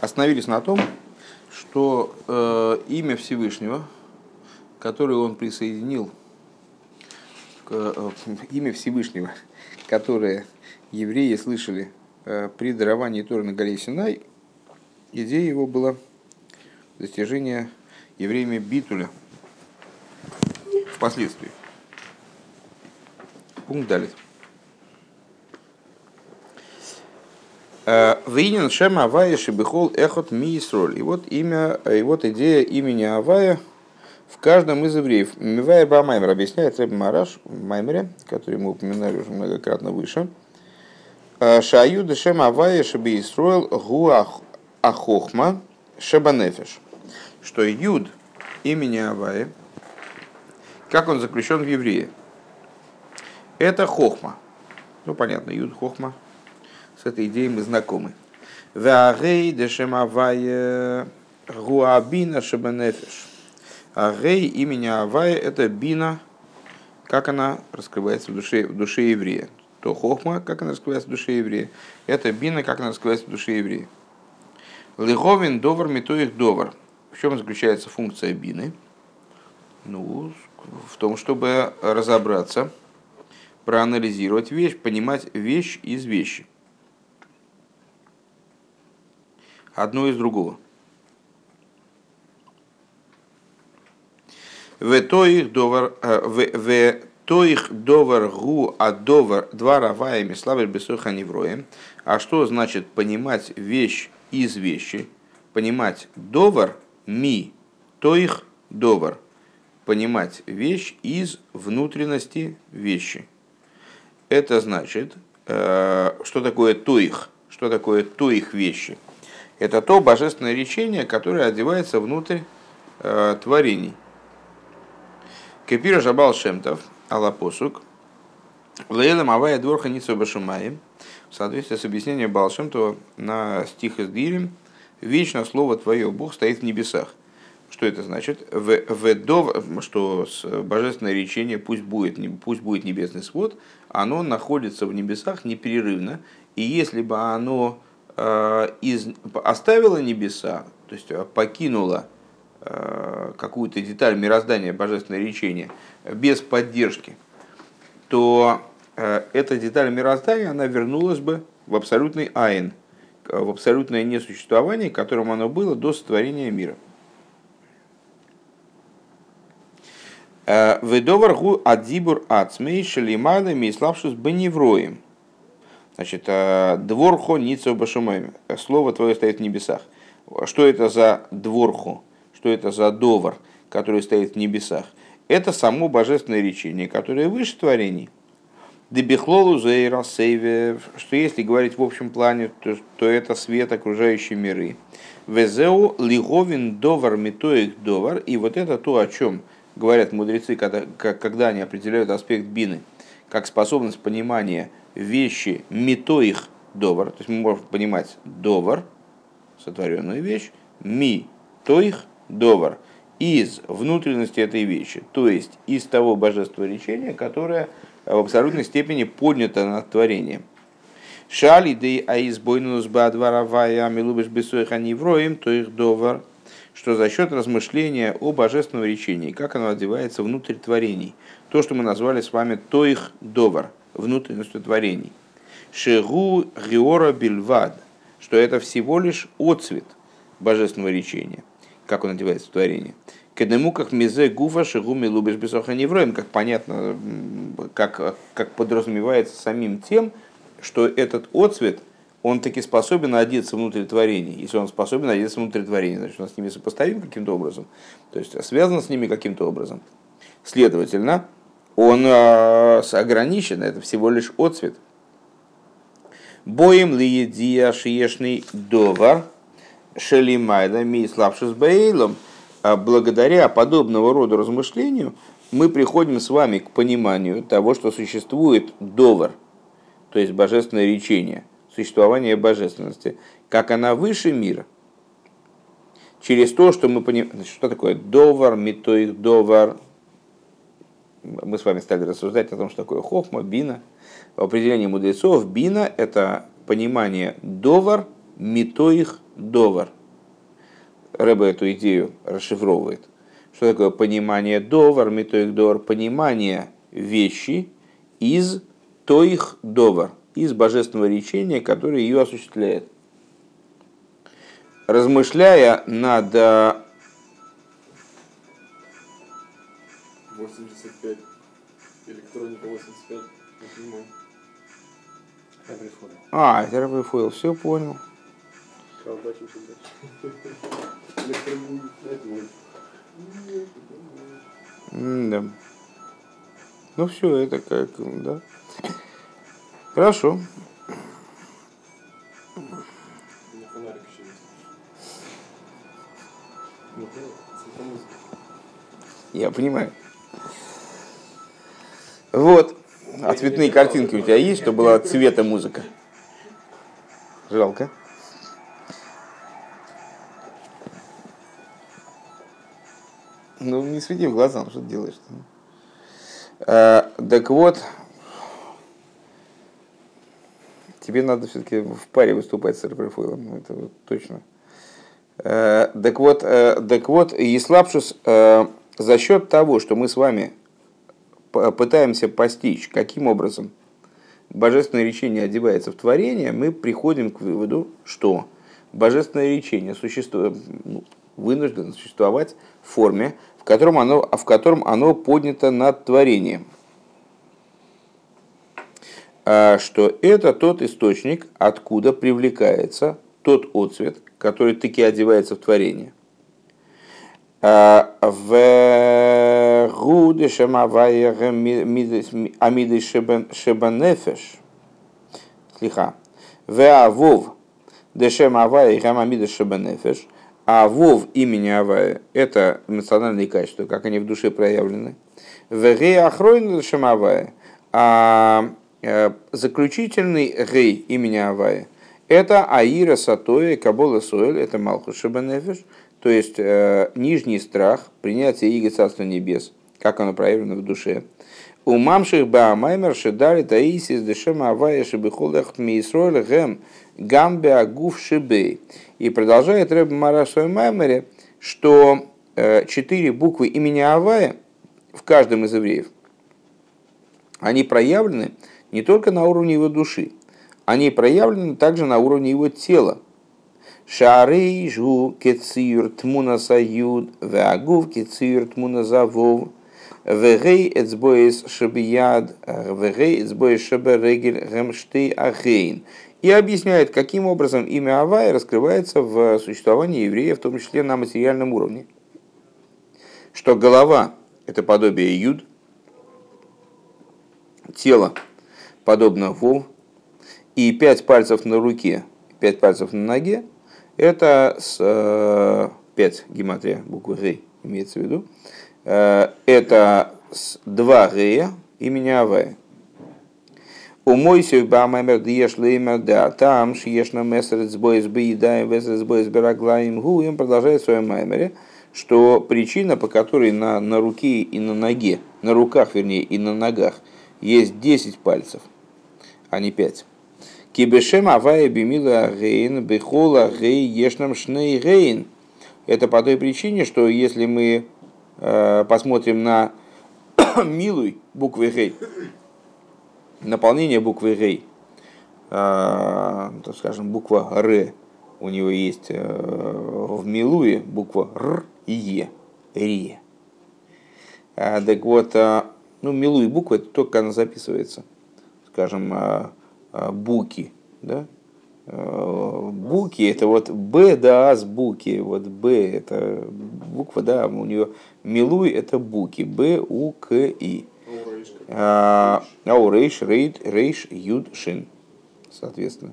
Остановились на том, что э, имя Всевышнего, которое он присоединил, к, э, имя Всевышнего, которое евреи слышали э, при даровании Торы на горе Синай, идея его была достижение евреями Битуля впоследствии. Пункт далее. Винин Шема Авая Шибихол Эхот Мисроль. И вот имя, и вот идея имени Авая в каждом из евреев. Мивая Бамаймер объясняет Рэб Мараш в Маймере, который мы упоминали уже многократно выше. Шаю Дешем Авая Шиби Исроил Гуах Ахохма Шабанефеш. Что Юд имени Авая, как он заключен в евреи, это Хохма. Ну, понятно, Юд Хохма – этой идеей мы знакомы. Веагей дешемавая гуабина шабанефиш. Агей имени Авая это бина, как она раскрывается в душе, в душе еврея. То хохма, как она раскрывается в душе еврея, это бина, как она раскрывается в душе еврея. Лиховин довар метоих довар. В чем заключается функция бины? Ну, в том, чтобы разобраться, проанализировать вещь, понимать вещь из вещи. Одно из другого. В тоих довар, э, в тоих довар гу а довар два раваями славер бесоха невроем. А что значит понимать вещь из вещи? Понимать довар ми, тоих довар. Понимать вещь из внутренности вещи. Это значит, э, что такое тоих, что такое тоих вещи – это то божественное речение, которое одевается внутрь э, творений. Кепира Жабал Шемтов, Аллапосук, Лейлам Авая Дворха Ницу Башумаем, в соответствии с объяснением Балшемтова на стих из Дирим, «Вечно слово Твое, Бог стоит в небесах». Что это значит? В, в дов, что божественное речение, пусть будет, пусть будет небесный свод, оно находится в небесах непрерывно, и если бы оно из, оставила небеса, то есть э, покинула э, какую-то деталь мироздания, божественное речение, без поддержки, то эта деталь мироздания, она вернулась бы в абсолютный айн, в абсолютное несуществование, которым оно было до сотворения мира. Ведоваргу адзибур ацмей шалимада миславшус беневроем. Значит, э, дворхо ницо башумайме. Слово твое стоит в небесах. Что это за дворху? Что это за довар, который стоит в небесах? Это само божественное речение, которое выше творений. Дебихлолу зейра сейве, что если говорить в общем плане, то, то это свет окружающей миры. Везеу лиговин довар метоих довар. И вот это то, о чем говорят мудрецы, когда, когда они определяют аспект бины, как способность понимания вещи метоих довар, то есть мы можем понимать довар, сотворенную вещь, ми тоих довар, из внутренности этой вещи, то есть из того божества речения, которое в абсолютной степени поднято над творением. Шали дей аизбойнус бадваравая амилубиш бесоих анивроим, то их довар, что за счет размышления о божественном речении, как оно одевается внутрь творений, то, что мы назвали с вами тоих довар – внутренностью творений. Шегу геора бильвад, что это всего лишь отцвет божественного речения, как он одевается в творение. Кедему как мизе гуфа шигу милубиш бесоха невроем, как понятно, как, как подразумевается самим тем, что этот отцвет, он таки способен одеться внутрь творений. Если он способен одеться внутрь творений, значит, он с ними сопоставим каким-то образом, то есть связан с ними каким-то образом. Следовательно, он э, ограничен, это всего лишь отцвет. Боем ли едия шиешный довар шелимайда ми слабшус бейлом. А благодаря подобного рода размышлению мы приходим с вами к пониманию того, что существует довар, то есть божественное речение, существование божественности, как она выше мира. Через то, что мы понимаем, что такое довар, метоих довар, мы с вами стали рассуждать о том, что такое хохма, бина. Определении мудрецов бина – это понимание довар, митоих довар. Рэба эту идею расшифровывает. Что такое понимание довар, метоик довар? Понимание вещи из тоих довар, из божественного речения, которое ее осуществляет. Размышляя над 85. Электроника 85. Не понимаю. А, это Рэббифойл, все понял. Да. Ну все, это как, да. Хорошо. Я понимаю. Вот. А цветные картинки у тебя есть, что была цвета музыка? Жалко. Ну, не свети в глаза, ну, что ты делаешь? А, так вот, тебе надо все-таки в паре выступать с Раприфойлом, это вот точно. Э, Так вот, э, так вот, Еслапшус э, за счет того, что мы с вами пытаемся постичь, каким образом божественное речение одевается в творение, мы приходим к выводу, что божественное речение существует, ну, вынуждено существовать в форме, в котором оно, в котором оно поднято над творением. А, Что это тот источник, откуда привлекается тот отцвет, который таки одевается в творение. В гуде шемавая амиды шебанефеш. Слиха. В авов дешем авая шебанефеш. А вов имени Авая – это эмоциональные качества, как они в душе проявлены. В гей ахройн Авая. А э, заключительный гей имени Авая – это Аира Сатоя Кабола Соэль, это Малхус Шабанефеш, то есть э, нижний страх, принятие Иго Царства Небес, как оно проявлено в душе. У мамших баамаймер шедали таисис дешема авая шебихолах мейсройль гэм гамбе агуф шибей. И продолжает Рэб Мара в своем маймере, что э, четыре буквы имени Авая в каждом из евреев, они проявлены не только на уровне его души, они проявлены также на уровне его тела. Шарей жу кецир тмуна саюд, веагув кецир тмуна завов, вегей эцбоис шабияд, вегей эцбоис шаберегель гемштей ахейн. И объясняет, каким образом имя Авай раскрывается в существовании еврея, в том числе на материальном уровне. Что голова – это подобие юд, тело подобно вов, и пять пальцев на руке, пять пальцев на ноге – это с, э, пять гематрия буквы Г имеется в виду. Э, это с два Г имени Авая. У Мойсей Бамаймер Диеш Леймер Да Там Шиешна Мессер Цбоис Бейдаем Весер Цбоис Бераглаем Гу им продолжает в своем маймере, что причина, по которой на, на руке и на ноге, на руках, вернее, и на ногах есть 10 пальцев, а не 5. Кибешем авая бимила гейн бехола гей ешнам шней гейн. Это по той причине, что если мы э, посмотрим на милуй буквы гей, наполнение буквы гей, э, скажем, буква Р, у него есть э, в милуе буква Р и Е, Ре. А, так вот, э, ну, милуй буква, это только она записывается. Скажем, э, э, буки, да? Э, Буки это вот Б да с буки, вот Б это буква, да, у нее милуй это буки, Б У К И. Аурейшка. А рейш, рейд, рейш, юд, шин, соответственно.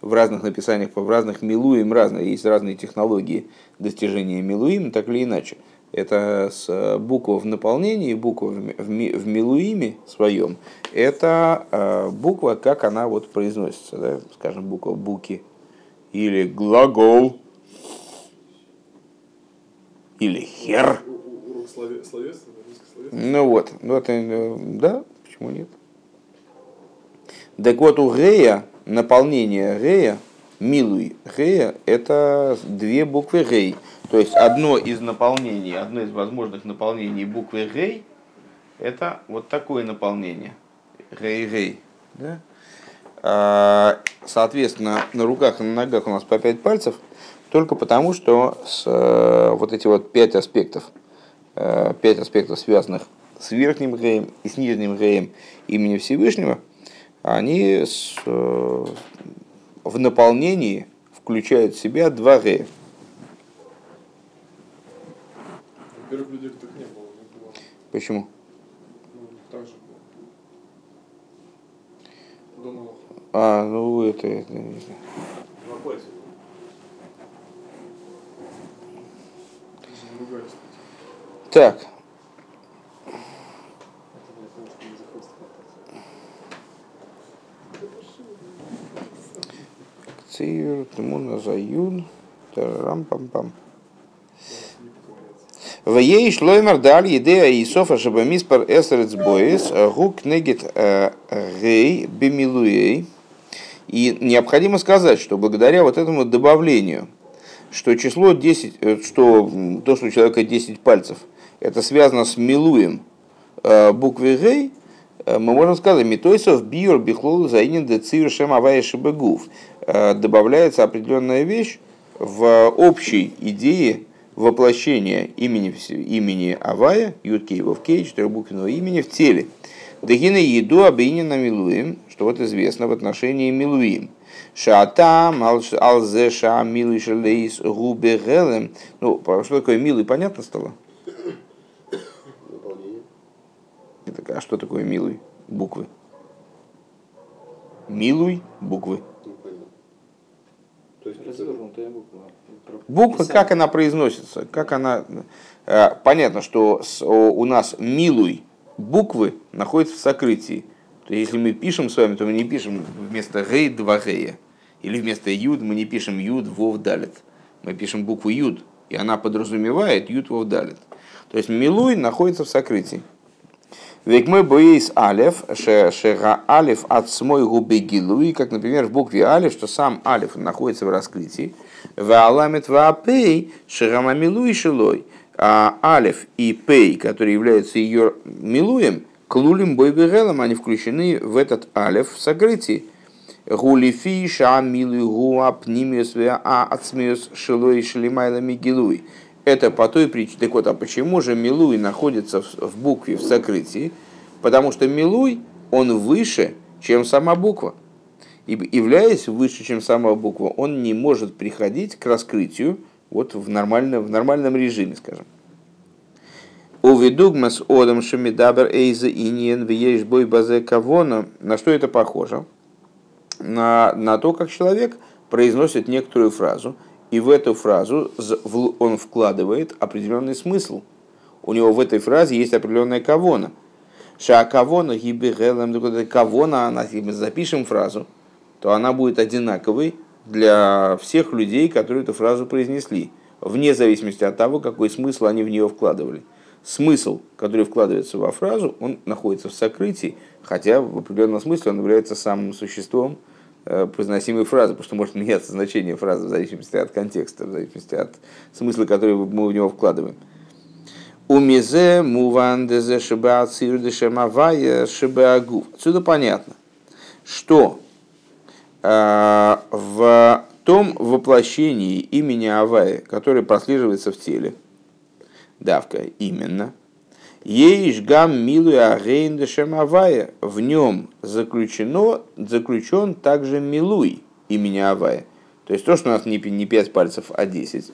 В разных написаниях, в разных милуим разные, есть разные технологии достижения милуим, так или иначе. Это с букв в наполнении, буква в ми- в ми- в милуиме своем, это э, буква, как она вот произносится, да? скажем, буква буки, или глагол, или хер. Слове-. Ну вот, ну это, э, да, почему нет? Так вот, у Рея, наполнение Рея, Милуй Гея – это две буквы Гей. То есть одно из наполнений, одно из возможных наполнений буквы Гей – это вот такое наполнение. Гей-гей. Да? А, Соответственно, на руках и на ногах у нас по пять пальцев, только потому, что с, э, вот эти вот пять аспектов, э, пять аспектов, связанных с верхним Геем и с нижним Геем имени Всевышнего, они с, э, в наполнении включают в себя два Гея. Во-первых, людей так не было, не было. Почему? Ну, так же было. До Ноха. А, ну это, это не знаю. Так, Это для того, чтобы не заходить в контакт. Цир, Тмуна, Заюн, Тарам-пам-пам. Не поковыряться. Вей шлоймер даль идея Исофа Шабамиспар Эсерец Боис Гук Негит Гей Бемилуей. И необходимо сказать, что благодаря вот этому добавлению, что число 10, э, что то, что у человека 10 пальцев, это связано с милуем э, буквы Гей, э, мы можем сказать, Митойсов биор бихлол заинен децир шем авая. Э, Добавляется определенная вещь в общей идее воплощения имени, имени Авая, Юткей Вовкей, четырехбуквенного имени в теле. Дагина еду объединена Милуим, что вот известно в отношении Милуим. Шатам алзеша милуй шелейс губе гелем. Ну, что такое милуй, понятно стало? А что такое милуй? Буквы. Милуй буквы. То есть развернутая буква. Буква, как она произносится, как она... э, Понятно, что у нас милуй буквы находятся в сокрытии. То есть, если мы пишем с вами, то мы не пишем вместо гей два гея. Или вместо юд мы не пишем юд вов далит. Мы пишем букву юд, и она подразумевает юд вов далит. То есть милуй находится в сокрытии. Ведь мы боис алев, ше- шега алев от смой губы гилуи, как, например, в букве алев, что сам алев находится в раскрытии. В аламет ваапей шерама милуи шилой. А алев и пей, которые являются ее милуем, клулим бойбегелом, они включены в этот алев в сокрытии. Гулифи ша милуй гуа пнимиус а ацмиус шилой шелимайлами гилуи. Это по той причине. Так вот, а почему же Милуй находится в, букве в сокрытии? Потому что Милуй, он выше, чем сама буква. И являясь выше, чем сама буква, он не может приходить к раскрытию вот в, нормальном, в нормальном режиме, скажем. Увидугмас одам шамидабер эйза иньен вееш бой базе кавона. На что это похоже? На, на то, как человек произносит некоторую фразу, и в эту фразу он вкладывает определенный смысл. У него в этой фразе есть определенная кавона. Ша кавона гибегелем кавона, она, если мы запишем фразу, то она будет одинаковой для всех людей, которые эту фразу произнесли, вне зависимости от того, какой смысл они в нее вкладывали. Смысл, который вкладывается во фразу, он находится в сокрытии, хотя в определенном смысле он является самым существом э, произносимой фразы, потому что может меняться значение фразы в зависимости от контекста, в зависимости от смысла, который мы в него вкладываем. Умизе муван дезе шиба ацир де шемавая шиба агув. Отсюда понятно, что э, в том воплощении имени Авая, которое прослеживается в теле, давка именно, Ейш гам милуй агейн дешем Авая. В нем заключено, заключен также милуй имени Авая. То есть то, что у нас не, не 5 пальцев, а 10,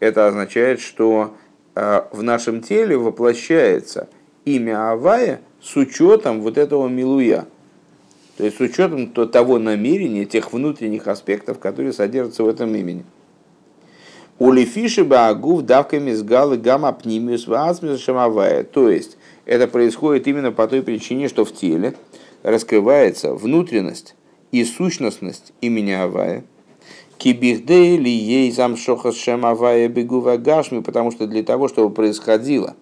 это означает, что э, в нашем теле воплощается имя Авая с учетом вот этого милуя. То есть с учетом то- того намерения, тех внутренних аспектов, которые содержатся в этом имени. Улифиши баагув давками с галы гамма пнимиус шамавая. То есть это происходит именно по той причине, что в теле раскрывается внутренность и сущностность имени Авая. Кибихдей ли ей замшохас шамавая бегува гашми, потому что для того, чтобы происходило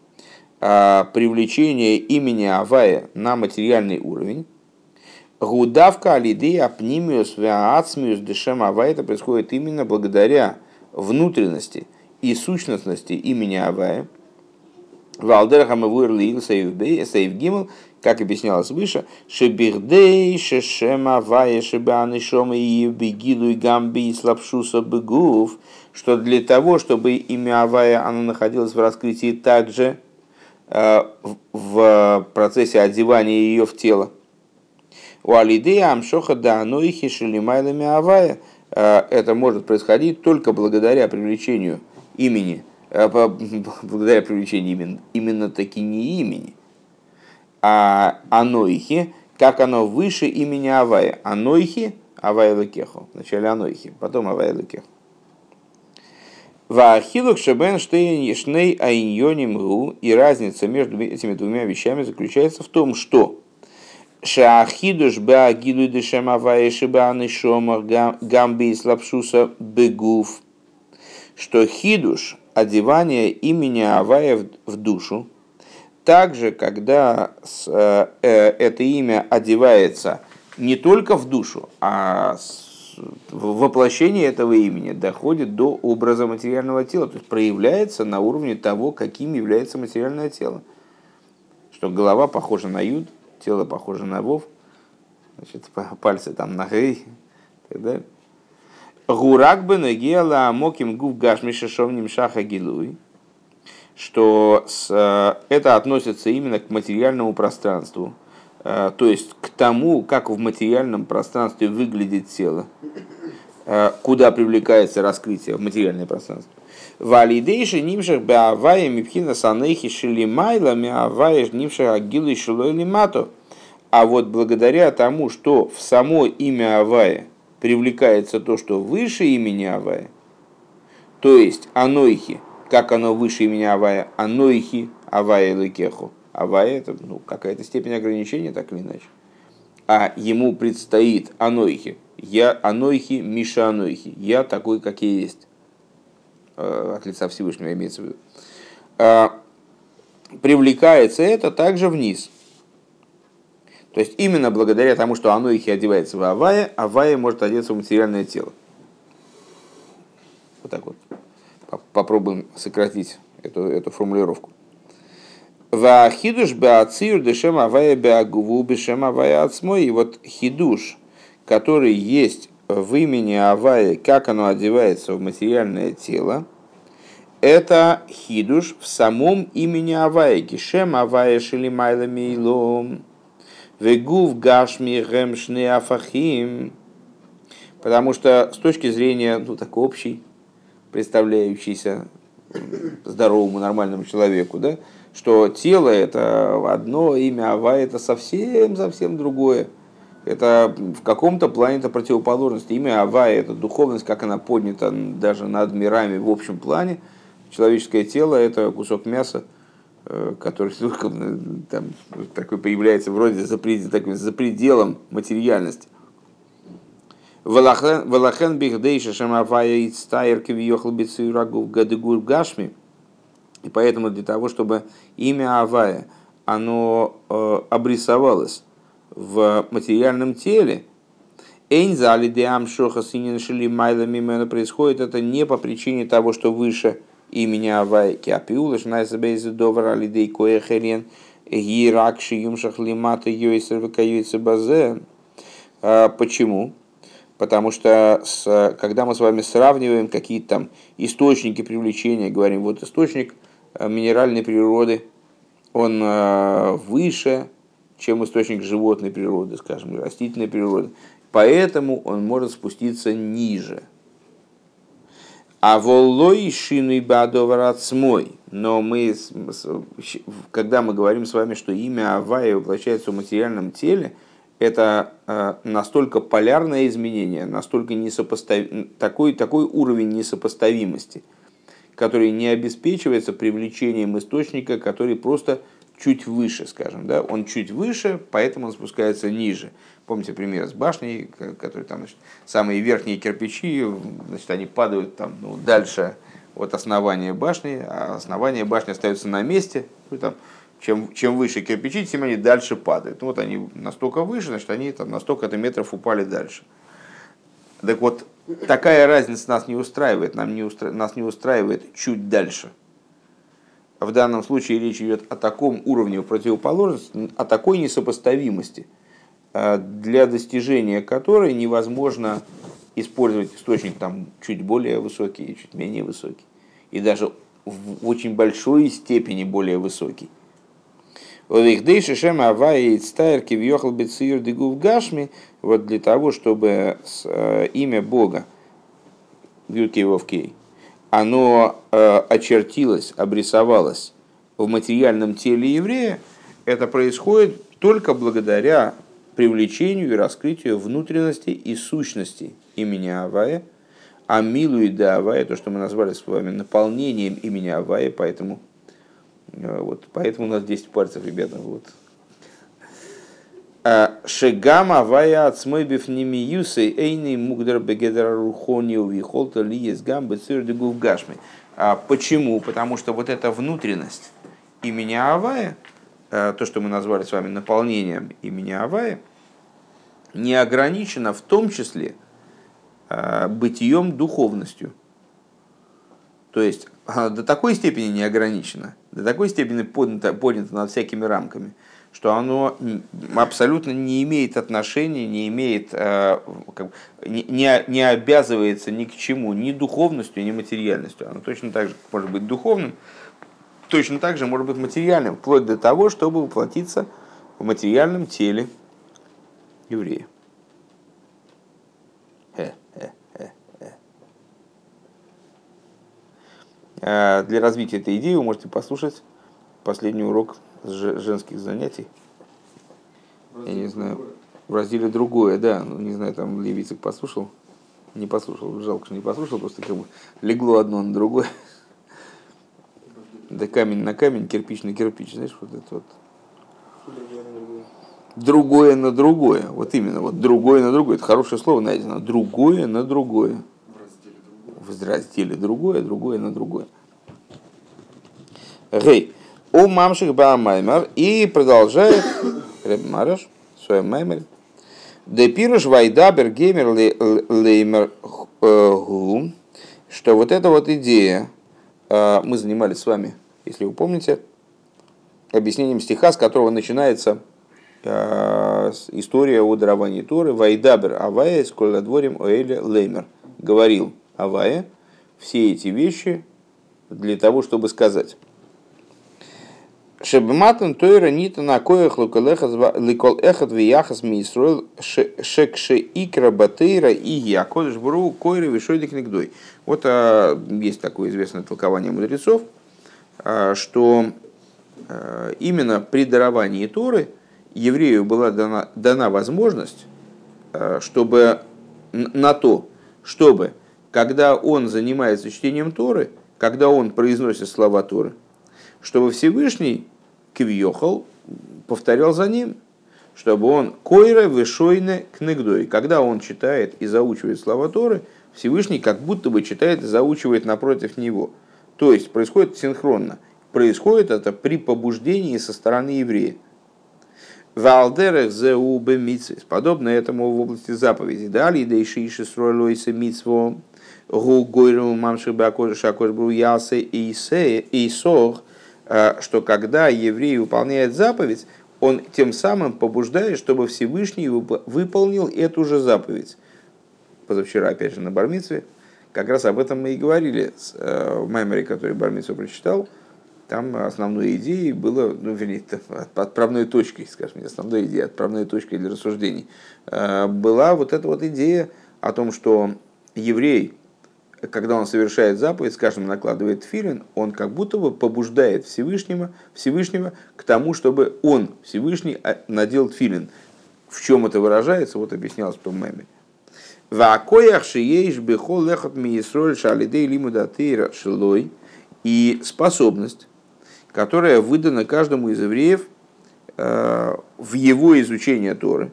а, привлечение имени Авая на материальный уровень, Гудавка алиды апнимиус веацмиус дешем авая. Это происходит именно благодаря внутренности и сущностности имени Авая. Валдерхам и Вуэрли Сейв Гимл, как объяснялось выше, Шебирдей, Шешем Авая, Шебаны Шома и Бегилу и Гамби и Слапшуса Бегув, что для того, чтобы имя Авая оно находилось в раскрытии также э, в процессе одевания ее в тело. У Алидея Амшоха да Анойхи Шелимайлами Авая это может происходить только благодаря привлечению имени Э, благодаря привлечению именно, именно таки не имени, а анойхи, как оно выше имени Авая. Анойхи, Авая Лекеху. Вначале Анойхи, потом Авая Лекеху. Вахилук шебен штейн айньоним ру. И разница между этими двумя вещами заключается в том, что Шахидуш беагилу дешем авая шибаны шомар гамби слабшуса бегув. Что хидуш, одевание имени Авая в душу. Также, когда это имя одевается не только в душу, а воплощение этого имени доходит до образа материального тела, то есть проявляется на уровне того, каким является материальное тело. Что голова похожа на юд, тело похоже на вов, значит, пальцы там на гей и так далее. Гурак бы нагела моким гув гашмиша шовним шаха гилуй, что с, э, это относится именно к материальному пространству, э, то есть к тому, как в материальном пространстве выглядит тело, э, куда привлекается раскрытие в материальное пространство. Валидейши нимших беавая мипхина санехи шилимайла миавая нимших агилы шилой. А вот благодаря тому, что в само имя Авая – привлекается то, что выше имени Авая, то есть Анойхи, как оно выше имени Авая, Анойхи, Авая Лекеху. Авая это ну, какая-то степень ограничения, так или иначе. А ему предстоит Анойхи. Я Анойхи, Миша Анойхи. Я такой, как я есть. Э, от лица Всевышнего имеется в виду. А, привлекается это также вниз – то есть именно благодаря тому, что оно их и одевается в Авая, Авая может одеться в материальное тело. Вот так вот. Попробуем сократить эту, эту формулировку. Вахидуш беацир дешем авая беагуву бешем авая ацмой. И вот хидуш, который есть в имени Авая, как оно одевается в материальное тело, это хидуш в самом имени Авая. Кишем Авая шелимайла мейлом. Вегув гашми гемшны афахим. Потому что с точки зрения ну, такой общей, представляющейся здоровому нормальному человеку, да, что тело это одно, имя Ава это совсем-совсем другое. Это в каком-то плане это противоположность. Имя Ава это духовность, как она поднята даже над мирами в общем плане. Человеческое тело это кусок мяса, Э, который там, такой появляется вроде за, пред, за пределом материальности. Валахен бихдейша шамавая ицтайр кивиохал бицуирагу гадыгур гашми. И поэтому для того, чтобы имя Авая, оно э, обрисовалось в материальном теле, Эйнзали диам шоха синин шили майла мимена происходит это не по причине того, что выше имени Авай Киапиула, Шнайсабейза Довар Алидей Коехерен, Гиракши Юмшах Лимата Йойсер Вакаюйца Базе. А, почему? Потому что с, когда мы с вами сравниваем какие-то там источники привлечения, говорим, вот источник э, минеральной природы, он э, выше, чем источник животной природы, скажем, растительной природы. Поэтому он может спуститься ниже. А воллой шины бадоварацмой. Но мы, когда мы говорим с вами, что имя Авая воплощается в материальном теле, это э, настолько полярное изменение, настолько несопостав... такой, такой уровень несопоставимости, который не обеспечивается привлечением источника, который просто чуть выше, скажем, да, он чуть выше, поэтому он спускается ниже. Помните пример с башней, который там, значит, самые верхние кирпичи, значит, они падают там, ну, дальше от основания башни, а основание башни остается на месте, ну, там, чем, чем выше кирпичи, тем они дальше падают. Ну вот они настолько выше, значит они там на столько-то метров упали дальше. Так вот, такая разница нас не устраивает, нам не устра... нас не устраивает чуть дальше. В данном случае речь идет о таком уровне противоположности, о такой несопоставимости, э, для достижения которой невозможно использовать источник там чуть более высокий чуть менее высокий. И даже в очень большой степени более высокий. Вот для того, чтобы э, имя Бога, Юркей Вовкей, оно э, очертилось, обрисовалось в материальном теле еврея, это происходит только благодаря привлечению и раскрытию внутренности и сущности имени Авая, а милую да Авая, то, что мы назвали с вами наполнением имени Авая, поэтому, э, вот, поэтому у нас 10 пальцев, ребята. Вот. А, Шегам Авая от смой бифними юсей эйный мугдар бегедра рухониу вихолта ли есть гам бецир дегув гашми. А почему? Потому что вот эта внутренность имени Авая, э, то, что мы назвали с вами наполнением имени Авая, не ограничена в том числе э, бытием духовностью. То есть до такой степени не ограничено, до такой степени поднято, поднято над всякими рамками, что оно абсолютно не имеет отношения, не имеет, э, не, не обязывается ни к чему, ни духовностью, ни материальностью. Оно точно так же может быть духовным, точно так же может быть материальным, вплоть до того, чтобы воплотиться в материальном теле еврея. Э, для развития этой идеи вы можете послушать последний урок женских занятий. Я не знаю, в разделе другое, да. Ну, не знаю, там Левицик послушал. Не послушал, жалко, что не послушал, просто как бы легло одно на другое. Да камень на камень, кирпич на кирпич, знаешь, вот это вот. Другое на другое. Вот именно, вот другое на другое. Это хорошее слово найдено. Другое на другое в разделе другое, другое на другое. Гей. У мамших маймер и продолжает Реб Мараш, свой маймер. Де пируш вайдабер геймер леймер э, гу, что вот эта вот идея, э, мы занимались с вами, если вы помните, объяснением стиха, с которого начинается э, история о даровании Торы. Вайдабер авая с дворем оэля леймер. Говорил Авая все эти вещи для того, чтобы сказать. Шебматан тойра нита на коях ликол эхат вияхас мисроил шекше икра батейра и я кодыш бру койра вишойдик нигдой. Вот а, есть такое известное толкование мудрецов, а, что а, именно при даровании Торы еврею была дана, дана возможность, а, чтобы на то, чтобы когда он занимается чтением Торы, когда он произносит слова Торы, чтобы Всевышний кивьехал повторял за ним, чтобы он койра вышойне кнегдой. Когда он читает и заучивает слова Торы, Всевышний как будто бы читает и заучивает напротив него. То есть происходит синхронно. Происходит это при побуждении со стороны еврея. Валдерех зеубе митсвис. Подобно этому в области заповеди. Далее дейшиши сройлойся митсвом гу гойру мамши бакош акош был ясы и сох, э, что когда еврей выполняет заповедь, он тем самым побуждает, чтобы Всевышний выполнил эту же заповедь. Позавчера, опять же, на Бармицве, как раз об этом мы и говорили э, в Маймере, который Бармицу прочитал. Там основной идеей было, ну, вернее, отправной точкой, скажем, не основной идеей, отправной точкой для рассуждений, э, была вот эта вот идея о том, что еврей, когда он совершает заповедь, скажем, накладывает филин, он как будто бы побуждает Всевышнего, Всевышнего к тому, чтобы он, Всевышний, а, надел филин. В чем это выражается, вот объяснялось в том меме. И способность, которая выдана каждому из евреев э, в его изучение Торы,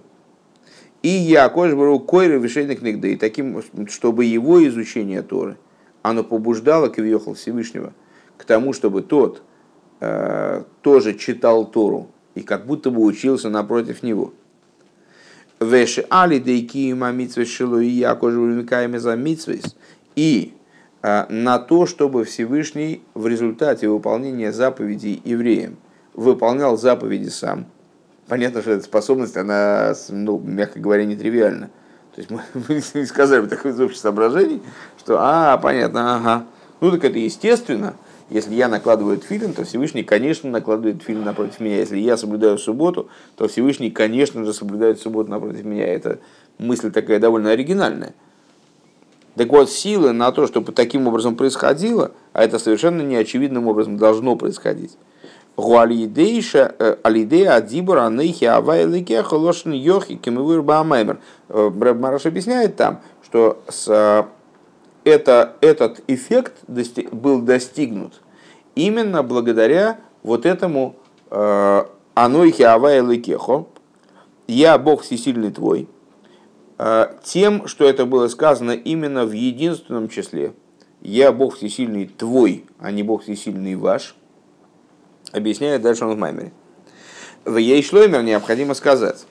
и Якош Бару Койра Вишейных Нигда, и таким, чтобы его изучение Торы, оно побуждало Кавиохал Всевышнего к тому, чтобы тот э, тоже читал Тору и как будто бы учился напротив него. Веши али дейки мамитсвес шилу и якожу вымикаем за митсвес. И э, на то, чтобы Всевышний в результате выполнения заповедей евреям выполнял заповеди сам. Понятно, что эта способность, она, ну, мягко говоря, нетривиальна. То есть мы, мы не сказали бы такое из общих соображений, что, а, понятно, ага. Ну так это естественно, если я накладываю филин, то Всевышний, конечно, накладывает филин напротив меня. Если я соблюдаю субботу, то Всевышний, конечно же, соблюдает субботу напротив меня. Это мысль такая довольно оригинальная. Так вот, силы на то, чтобы таким образом происходило, а это совершенно неочевидным образом должно происходить. Гуалидейша алидея адибура нейхи авайлике холошн йохи кемивыр баамаймер. Мараш объясняет там, что с это, этот эффект достиг, был достигнут именно благодаря вот этому э, «Анойхи авай лекехо» «Я Бог всесильный твой», э, тем, что это было сказано именно в единственном числе. «Я Бог всесильный твой», а не Бог всесильный ваш, объясняет дальше он в Маймере. В ей шлоймер необходимо сказать,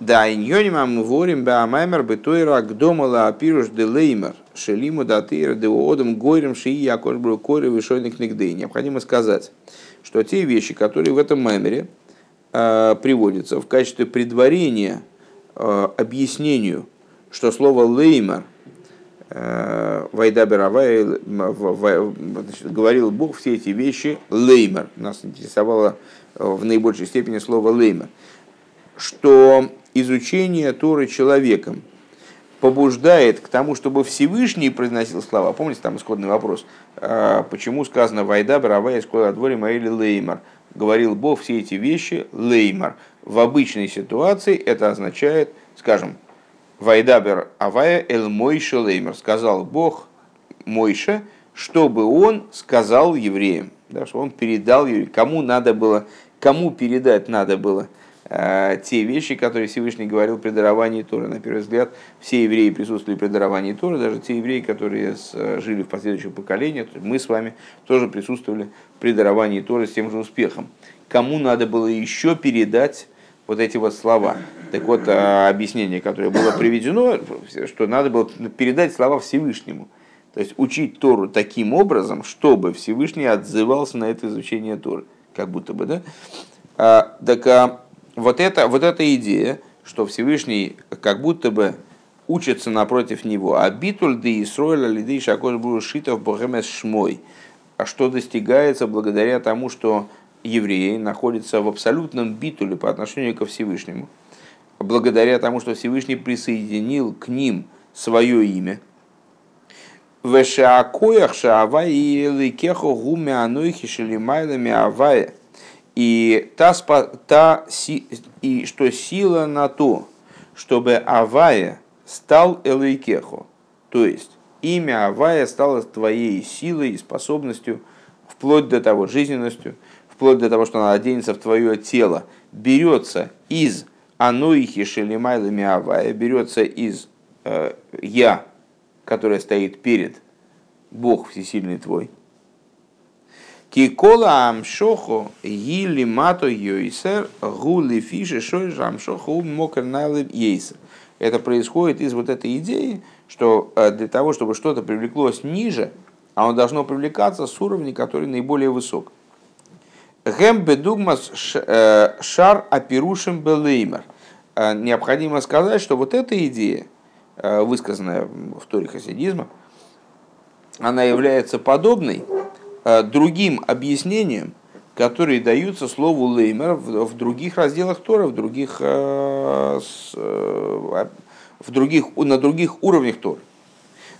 да, иньонима мы ворим баамаймер бетойра гдомала апируш де леймер шелиму датыр де одам горем шии якош был коре вышойник нигды. Необходимо сказать, что те вещи, которые в этом маймере э, приводятся в качестве предварения э, объяснению, что слово леймер Вайда Беравай говорил Бог все эти вещи леймер. Нас интересовало в наибольшей степени слово леймер. Что изучение Торы человеком побуждает к тому, чтобы Всевышний произносил слова. Помните, там исходный вопрос, а, почему сказано «Вайда, Баравая, Скола, Дворе, Маэли, Леймар». Говорил Бог все эти вещи Леймар. В обычной ситуации это означает, скажем, «Вайда, Авая, Эл Мойша, Леймар». Сказал Бог Мойша, чтобы он сказал евреям, да, что он передал евреям, кому надо было, кому передать надо было – Э, те вещи, которые Всевышний говорил при даровании Торы. На первый взгляд, все евреи присутствовали при даровании Торы, даже те евреи, которые э, жили в последующих поколениях, мы с вами тоже присутствовали при даровании Торы с тем же успехом. Кому надо было еще передать вот эти вот слова. Так вот, э, объяснение, которое было приведено, что надо было передать слова Всевышнему. То есть учить Тору таким образом, чтобы Всевышний отзывался на это изучение Торы. Как будто бы, да? А, так а, вот, это, вот эта идея, что Всевышний как будто бы учится напротив него, а битуль де Исроэля лидей шакош шитов богемес шмой, а что достигается благодаря тому, что евреи находятся в абсолютном битуле по отношению ко Всевышнему, благодаря тому, что Всевышний присоединил к ним свое имя. Вешаакоях шаавай и ликехо гуме анойхи шелимайлами авая – и, та, та, и что сила на то, чтобы Авая стал Элейкехо, то есть имя Авая стало твоей силой и способностью, вплоть до того, жизненностью, вплоть до того, что она оденется в твое тело, берется из Ануихи Шелимайлами Авая, берется из э, Я, которая стоит перед Бог Всесильный твой, Кикола амшохо гили мато йойсер гули фиши шой амшохо мокер налыб ейсер. Это происходит из вот этой идеи, что э, для того, чтобы что-то привлеклось ниже, оно должно привлекаться с уровня, который наиболее высок. Гэм бедугмас э, шар апирушим белеймер. Э, необходимо сказать, что вот эта идея, высказанная в торе хасидизма, она является подобной Э, другим объяснениям, которые даются слову леймер в других разделах Тора, в других, э, э, в других, на других уровнях Тора.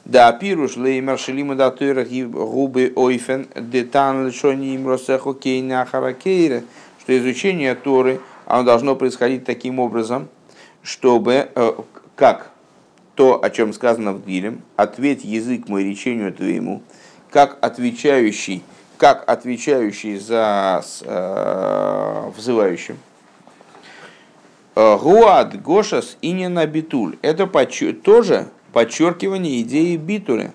Да, пируш леймер шелима да тойрах губы ойфен детан лишони им росехо кейна харакейре, что изучение Торы, оно должно происходить таким образом, чтобы, как то, о чем сказано в Дилем, ответь язык мой речению твоему, как отвечающий, как отвечающий за э, взывающим. Гуад Гошас и не на битуль. Это тоже подчеркивание идеи битуля.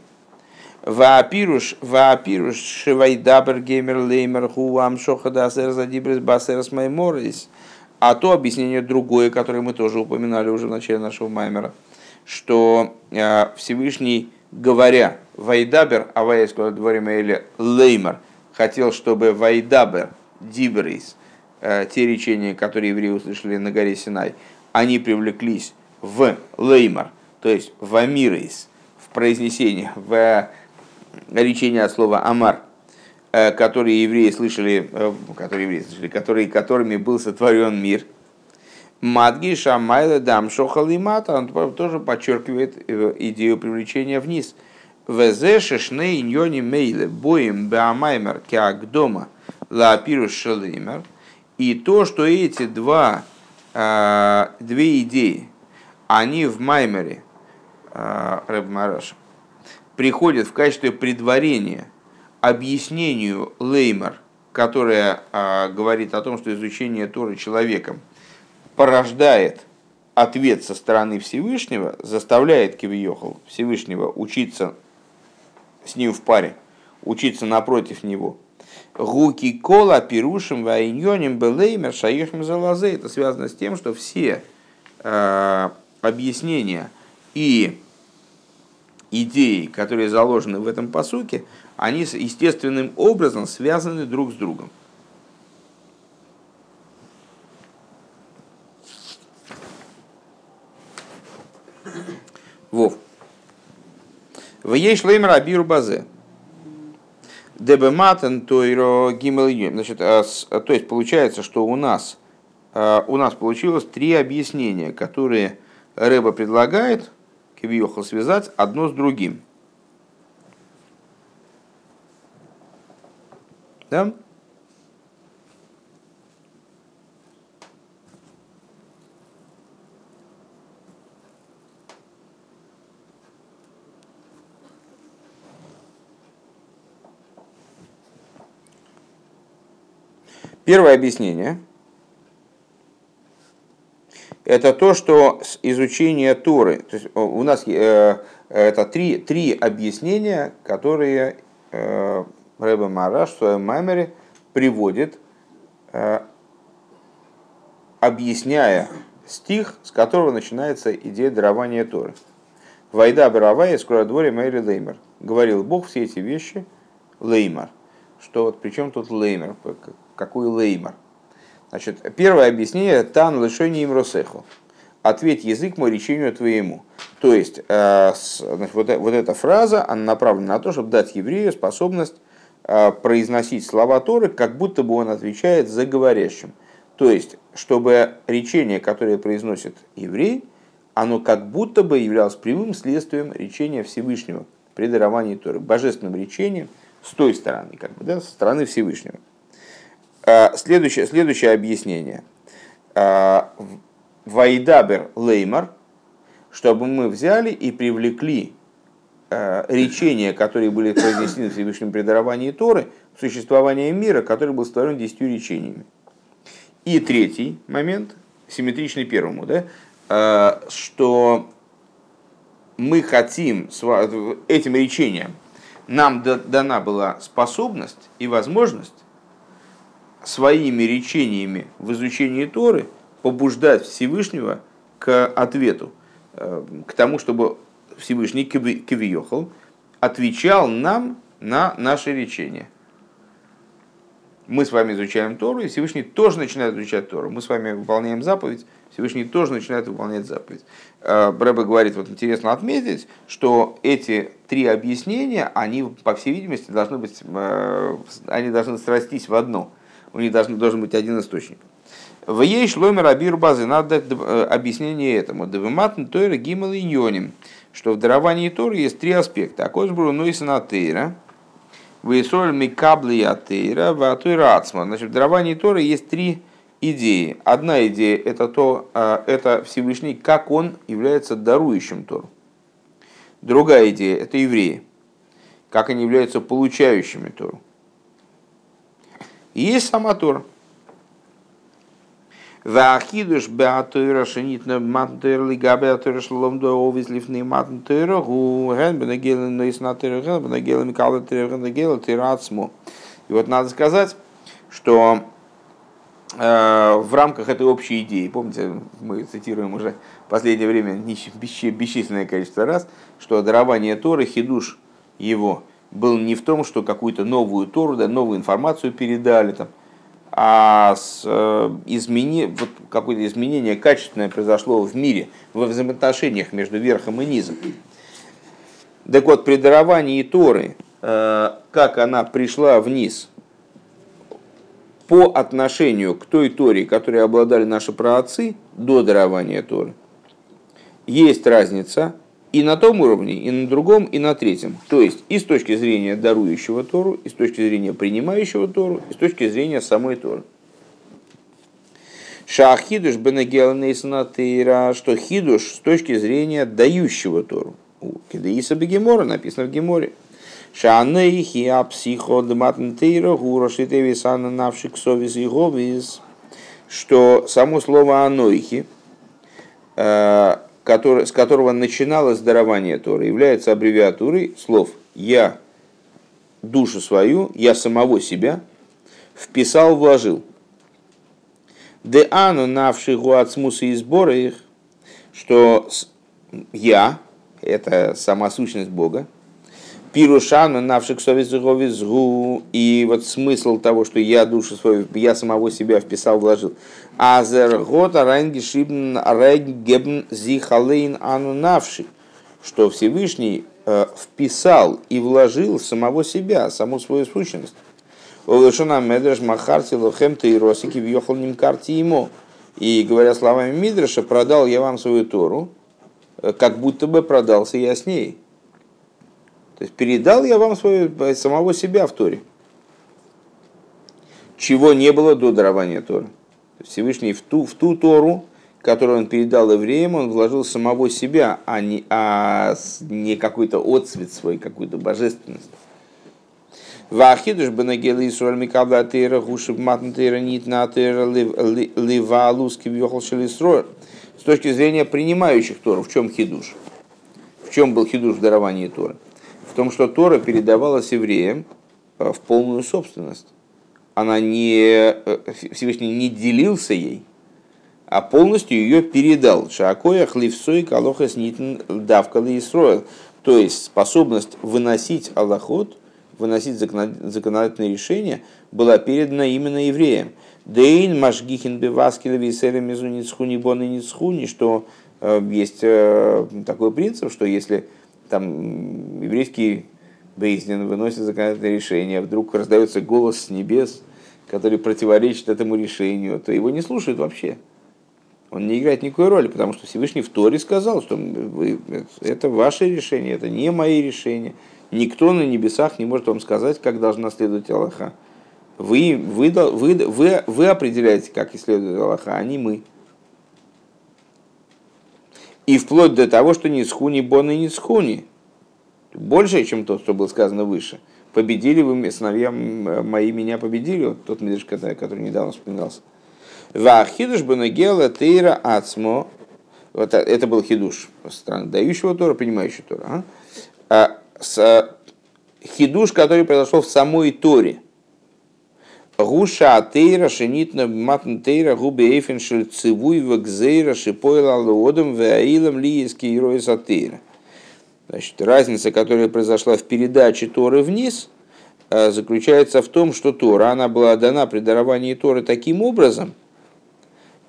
Ваапируш, ваапируш, шивайдабер геймер леймер хуам шохадасер задибрис басерс майморис. А то объяснение другое, которое мы тоже упоминали уже в начале нашего маймера, что э, Всевышний, говоря Вайдабер, а Ваескула дворим или Леймер, хотел, чтобы Вайдабер, Дибрис, э, те речения, которые евреи услышали на горе Синай, они привлеклись в Леймер, то есть в Амирис, в произнесении, в речение от слова Амар, э, которые евреи слышали, э, которые евреи слышали, которые, которыми был сотворен мир. Мадги Шамайла Дам Шохал и Мата, он тоже подчеркивает э, идею привлечения вниз. Везе шешне иньони мейле боем беамаймер кеагдома лаапирус шелеймер. И то, что эти два, две идеи, они в Маймере, Рэб Мараша, приходит в качестве предварения объяснению Леймер, которая а, говорит о том, что изучение Торы человеком порождает ответ со стороны Всевышнего, заставляет Кивиохал Всевышнего учиться с ним в паре, учиться напротив него. Гуки кола пирушим вайньоним белеймер шаехим залазе. Это связано с тем, что все э, объяснения и идеи, которые заложены в этом посуке, они естественным образом связаны друг с другом. Вов. В ей шлеймер абиру базе. Дебематен тойро гимел Значит, а то есть получается, что у нас, а, у нас получилось три объяснения, которые Рэба предлагает – Кивиохал связать одно с другим. Да? Первое объяснение – это то, что изучение Торы, то есть у нас э, это три, три объяснения, которые э, Рэбе Мараш в своем маймере приводит, э, объясняя стих, с которого начинается идея дарования Торы. Вайда Баравая, скоро дворе Мэри Леймер. Говорил Бог все эти вещи Леймер. Что вот при чем тут Леймер? Какой Леймер? Значит, первое объяснение – тан лишение им росеху. Ответь язык мой речению твоему. То есть, э, значит, вот, вот эта фраза, она направлена на то, чтобы дать еврею способность э, произносить слова Торы, как будто бы он отвечает за говорящим. То есть, чтобы речение, которое произносит еврей, оно как будто бы являлось прямым следствием речения Всевышнего при даровании Торы, божественным речением с той стороны, как бы, да, со стороны Всевышнего. А, следующее, следующее объяснение. А, Вайдабер леймар, чтобы мы взяли и привлекли а, речения, которые были произнесены в Всевышнем предаровании Торы, в существование мира, который был створен десятью речениями. И третий момент, симметричный первому, да, что мы хотим этим речением, нам дана была способность и возможность своими речениями в изучении Торы побуждать Всевышнего к ответу, э, к тому, чтобы Всевышний Кивиохал отвечал нам на наши речения. Мы с вами изучаем Тору, и Всевышний тоже начинает изучать Тору. Мы с вами выполняем заповедь, Всевышний тоже начинает выполнять заповедь. Э, Брэбе говорит, вот интересно отметить, что эти три объяснения, они, по всей видимости, должны быть, э, они должны срастись в одно – у них должен, должен быть один источник. В ей шломер абир базы надо э, объяснение этому. Девиматн тойра гимал и йоним, что в даровании Торы есть три аспекта. Акосбру нуисана тейра, вейсоль микабли атейра, ватойра ацма. Значит, в даровании Торы есть три идеи. Одна идея это то, э, это Всевышний, как он является дарующим Тору. Другая идея это евреи, как они являются получающими Тору. И есть сама Тора. Вахидуш беатуира шинитна матнтуира лига беатуира шлом до овизлифны матнтуира гу ген бенагелен нейснатуира ген бенагелен микала туира ген бенагелен тирацму. И вот надо сказать, что э, в рамках этой общей идеи, помните, мы цитируем уже в последнее время бесчисленное количество раз, что дарование Торы, хидуш его, был не в том, что какую-то новую Тору, да, новую информацию передали, там, а с, э, измени, вот какое-то изменение качественное произошло в мире, во взаимоотношениях между верхом и низом. Так вот, при даровании Торы, э, как она пришла вниз по отношению к той Торе, которой обладали наши праотцы до дарования Торы, есть разница и на том уровне, и на другом, и на третьем. То есть и с точки зрения дарующего Тору, и с точки зрения принимающего Тору, и с точки зрения самой Торы. Шахидуш бенегел нейсанатыра, что хидуш с точки зрения дающего Тору. У Кедаиса Бегемора написано в Геморе. Шанейхи апсихо дматнтейра гурошитевисана навшик совис и говис. Что само слово анойхи, э, который, с которого начиналось дарование Торы, является аббревиатурой слов «я душу свою, я самого себя вписал, вложил». Де ану навши гуацмуса и сбора их, что я, это сама сущность Бога, Пирушану навших совезгу и вот смысл того, что я душу свою, я самого себя вписал, вложил. Азер гота райнгишибн райгебн зихалейн ану навши, что Всевышний э, вписал и вложил самого себя, саму свою сущность. Олешона медреш махарти лохем тейросики въехал ним карти ему. И говоря словами Мидраша, продал я вам свою Тору, э, как будто бы продался я с ней. То есть передал я вам свою, самого себя в Торе. Чего не было до дарования Торы. Всевышний в ту, в ту Тору, которую он передал евреям, он вложил самого себя, а не, а не какой-то отцвет свой, какую-то божественность. Вахидуш бенагела Исруэль Микабла Тейра Гушев Матн Тейра Нитна Тейра Лива Луски Шелисроэль. С точки зрения принимающих Тору, в чем хидуш? В чем был хидуш в даровании Торы? Том, что Тора передавалась евреям э, в полную собственность. Она не, э, Всевышний не делился ей, а полностью ее передал. Шакоя хливсой калохас нитн давкалы Исроил. То есть способность выносить Аллахот, выносить законодательные решения, была передана именно евреям. Дейн машгихин беваскилеви сера мезу ницхуни бон и ницхуни, что э, есть такой принцип, что если там еврейский Бейзнин выносит законодательное решение, вдруг раздается голос с небес, который противоречит этому решению, то его не слушают вообще. Он не играет никакой роли, потому что Всевышний в Торе сказал, что вы, это ваше решение, это не мои решения. Никто на небесах не может вам сказать, как должна следовать Аллаха. Вы, вы, вы, вы, вы определяете, как следует Аллаха, а не мы. И вплоть до того, что ни схуни бон и ни схуни. Больше, чем то, что было сказано выше. Победили вы, сыновья мои меня победили. Вот тот медриш, который недавно вспоминался. Вахидуш бенагела тейра ацмо. Вот это был хидуш страны дающего Тора, принимающего Тора. А? А, с, хидуш, который произошел в самой Торе – Гуша атеира шенитна матн тейра губе эйфен шель цивуй вэгзейра шипойла лоодом веаилом лиески герои сатейра. Значит, разница, которая произошла в передаче Торы вниз, э, заключается в том, что Тора, она была дана при даровании Торы таким образом,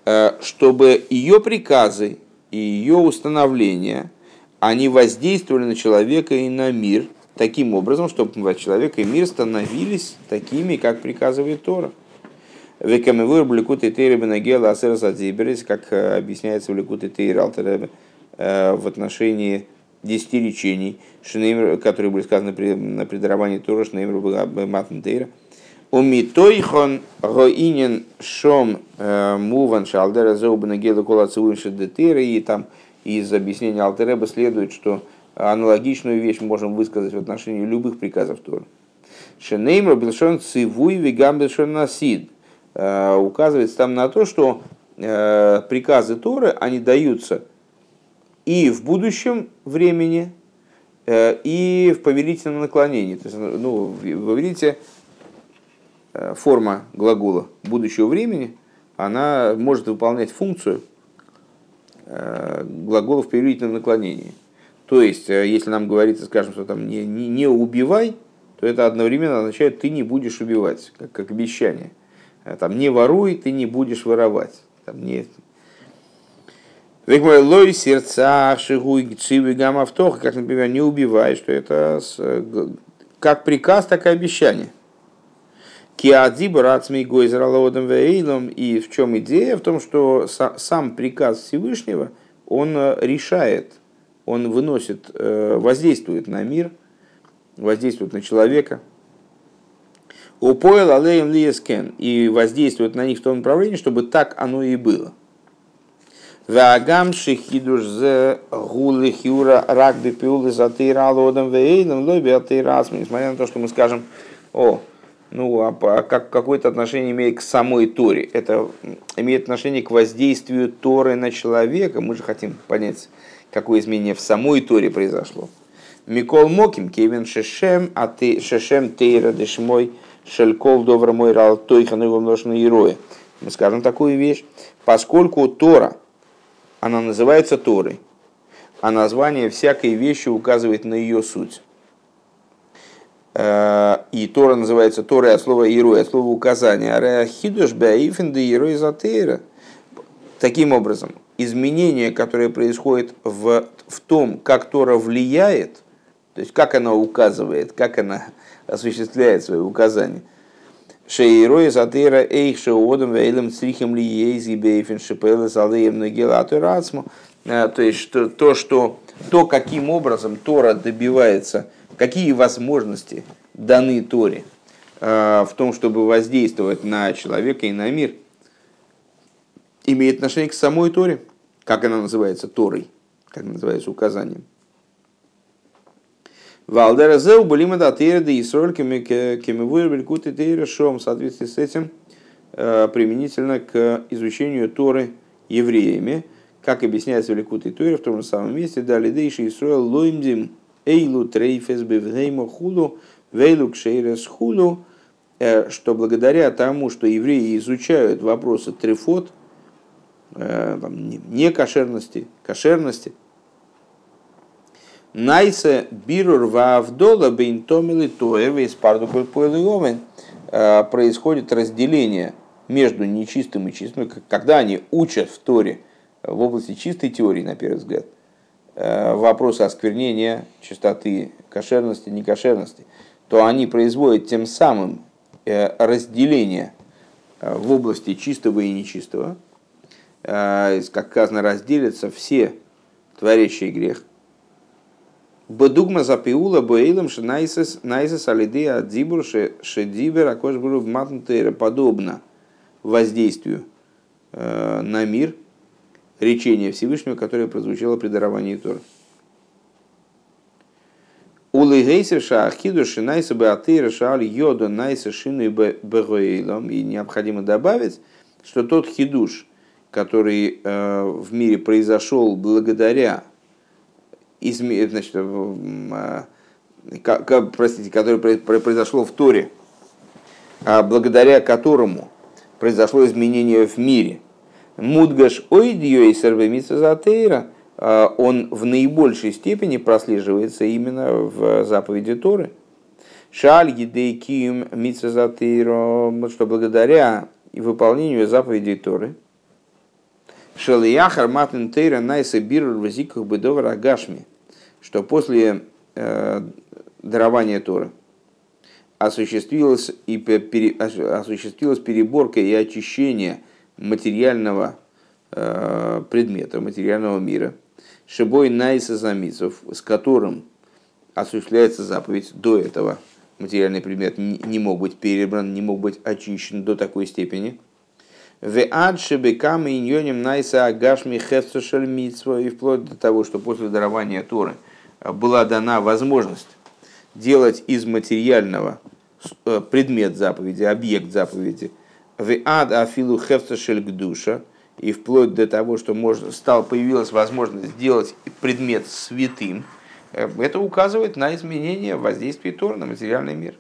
э, чтобы ее приказы и ее установления, они воздействовали на человека и на мир – таким образом, чтобы человек и мир становились такими, как приказывает Тора. Векамевур блекут и тейры бенагела асерас адзиберис, как э, объясняется в лекут и тейр э, в отношении десяти речений, которые были сказаны при, на предаровании Тора, Шнеймер Матн Тейра. Умитойхон роинен шом э, муван шалдера зоубана гела кола и там из объяснения Алтереба следует, что аналогичную вещь можем высказать в отношении любых приказов Торы. Шенеймер Билшон Цивуй Вигам Билшон Насид. Указывается там на то, что э, приказы Торы, они даются и в будущем времени, э, и в повелительном наклонении. То есть, ну, вы видите, э, форма глагола будущего времени, она может выполнять функцию э, глагола в повелительном наклонении. То есть, э, если нам говорится, скажем, что там не, не, не убивай, то это одновременно означает, ты не будешь убивать, как, как обещание. Э, там, не воруй, ты не будешь воровать. Там, не... Лой сердца, шигуй, цивы, гамавтох, как, например, не убивай, что это с, как приказ, так и обещание. Киадзиб рацмей гойзер вейлом. И в чем идея? В том, что сам приказ Всевышнего, он решает он выносит, э, воздействует на мир, воздействует на человека. Упоил алеем лиескен и воздействует на них в том направлении, чтобы так оно и было. Вагам шихидуш зе гулы хюра рагби пиулы за тейралодом вейном лоби атейрасми. Несмотря на то, что мы скажем, о, ну, а как какое-то отношение имеет к самой Торе. Это имеет отношение к воздействию Торы на человека. Мы же хотим понять, какое изменение в самой Торе произошло. Микол Моким, Кевин Шешем, а ты Шешем Тейра Дешмой, Шелькол Добра мой Рал Тойхан его множественное героя. Мы скажем такую вещь, поскольку Тора, она называется Торой, а название всякой вещи указывает на ее суть. Э, и Тора называется Торой от слова Ирой, от слова указания. Таким образом, изменение, которое происходит в, в том, как Тора влияет, то есть как она указывает, как она осуществляет свои указания. Шейрой затыра эйх шеодом вейлем црихем ли ейзи бейфен шипелы салеем нагелату рацму. Э, то есть что, то, что, то, каким образом Тора добивается, какие возможности даны Торе э, в том, чтобы воздействовать на человека и на мир, имеет отношение к самой Торе как она называется, Торой, как называется? Указанием. Валдера зеу булима да тейра да исроль кемевуэр куты тейра шом. В соответствии с этим э, применительно к изучению Торы евреями, как объясняется в Ликуте Торе в том же самом месте, дали дейши Исруэл лоимдим эйлу трейфес бевгейма худу вейлу кшейрес худу, э, что благодаря тому, что евреи изучают вопросы трефот, там, некошерности, кошерности. Найсе бирур вавдола бейнтомили тоеве из пардукуль э, происходит разделение между нечистым и чистым, когда они учат в Торе в области чистой теории, на первый взгляд, э, вопросы осквернения, чистоты, кошерности, некошерности, то они производят тем самым разделение в области чистого и нечистого, Э, как сказано, разделятся все творящие грех. Бадугма запиула боилом найсес найсес алиде адзибур шедибер акош был матнтейра подобно воздействию э, на мир речения Всевышнего, которое прозвучало при даровании Тора. Улыгейсер шаахиду шинайса бы атыра шаали йода найса шины бегоилом. И необходимо добавить, что тот хидуш, который э, в мире произошел благодаря изме... значит, э, простите, который произошло в Торе, а благодаря которому произошло изменение в мире. Мудгаш ойдио и сервемица э, он в наибольшей степени прослеживается именно в заповеди Торы. Шаль едейкиум митсазатейра, что благодаря выполнению заповедей Торы – Шелияхар матн тейра найса бирр в зиках бедовар агашми, что после э, дарования Торы осуществилась, и пере, осуществилась переборка и очищение материального э, предмета, материального мира. Шибой найса замисов, с которым осуществляется заповедь до этого материальный предмет не мог быть перебран, не мог быть очищен до такой степени – в адшебекам иньоним найса агашми митсва. И вплоть до того, что после дарования Торы была дана возможность делать из материального э, предмет заповеди, объект заповеди. В ад афилу хефсушель гдуша. и вплоть до того, что можно, стал, появилась возможность сделать предмет святым, э, это указывает на изменение воздействия Тора на материальный мир.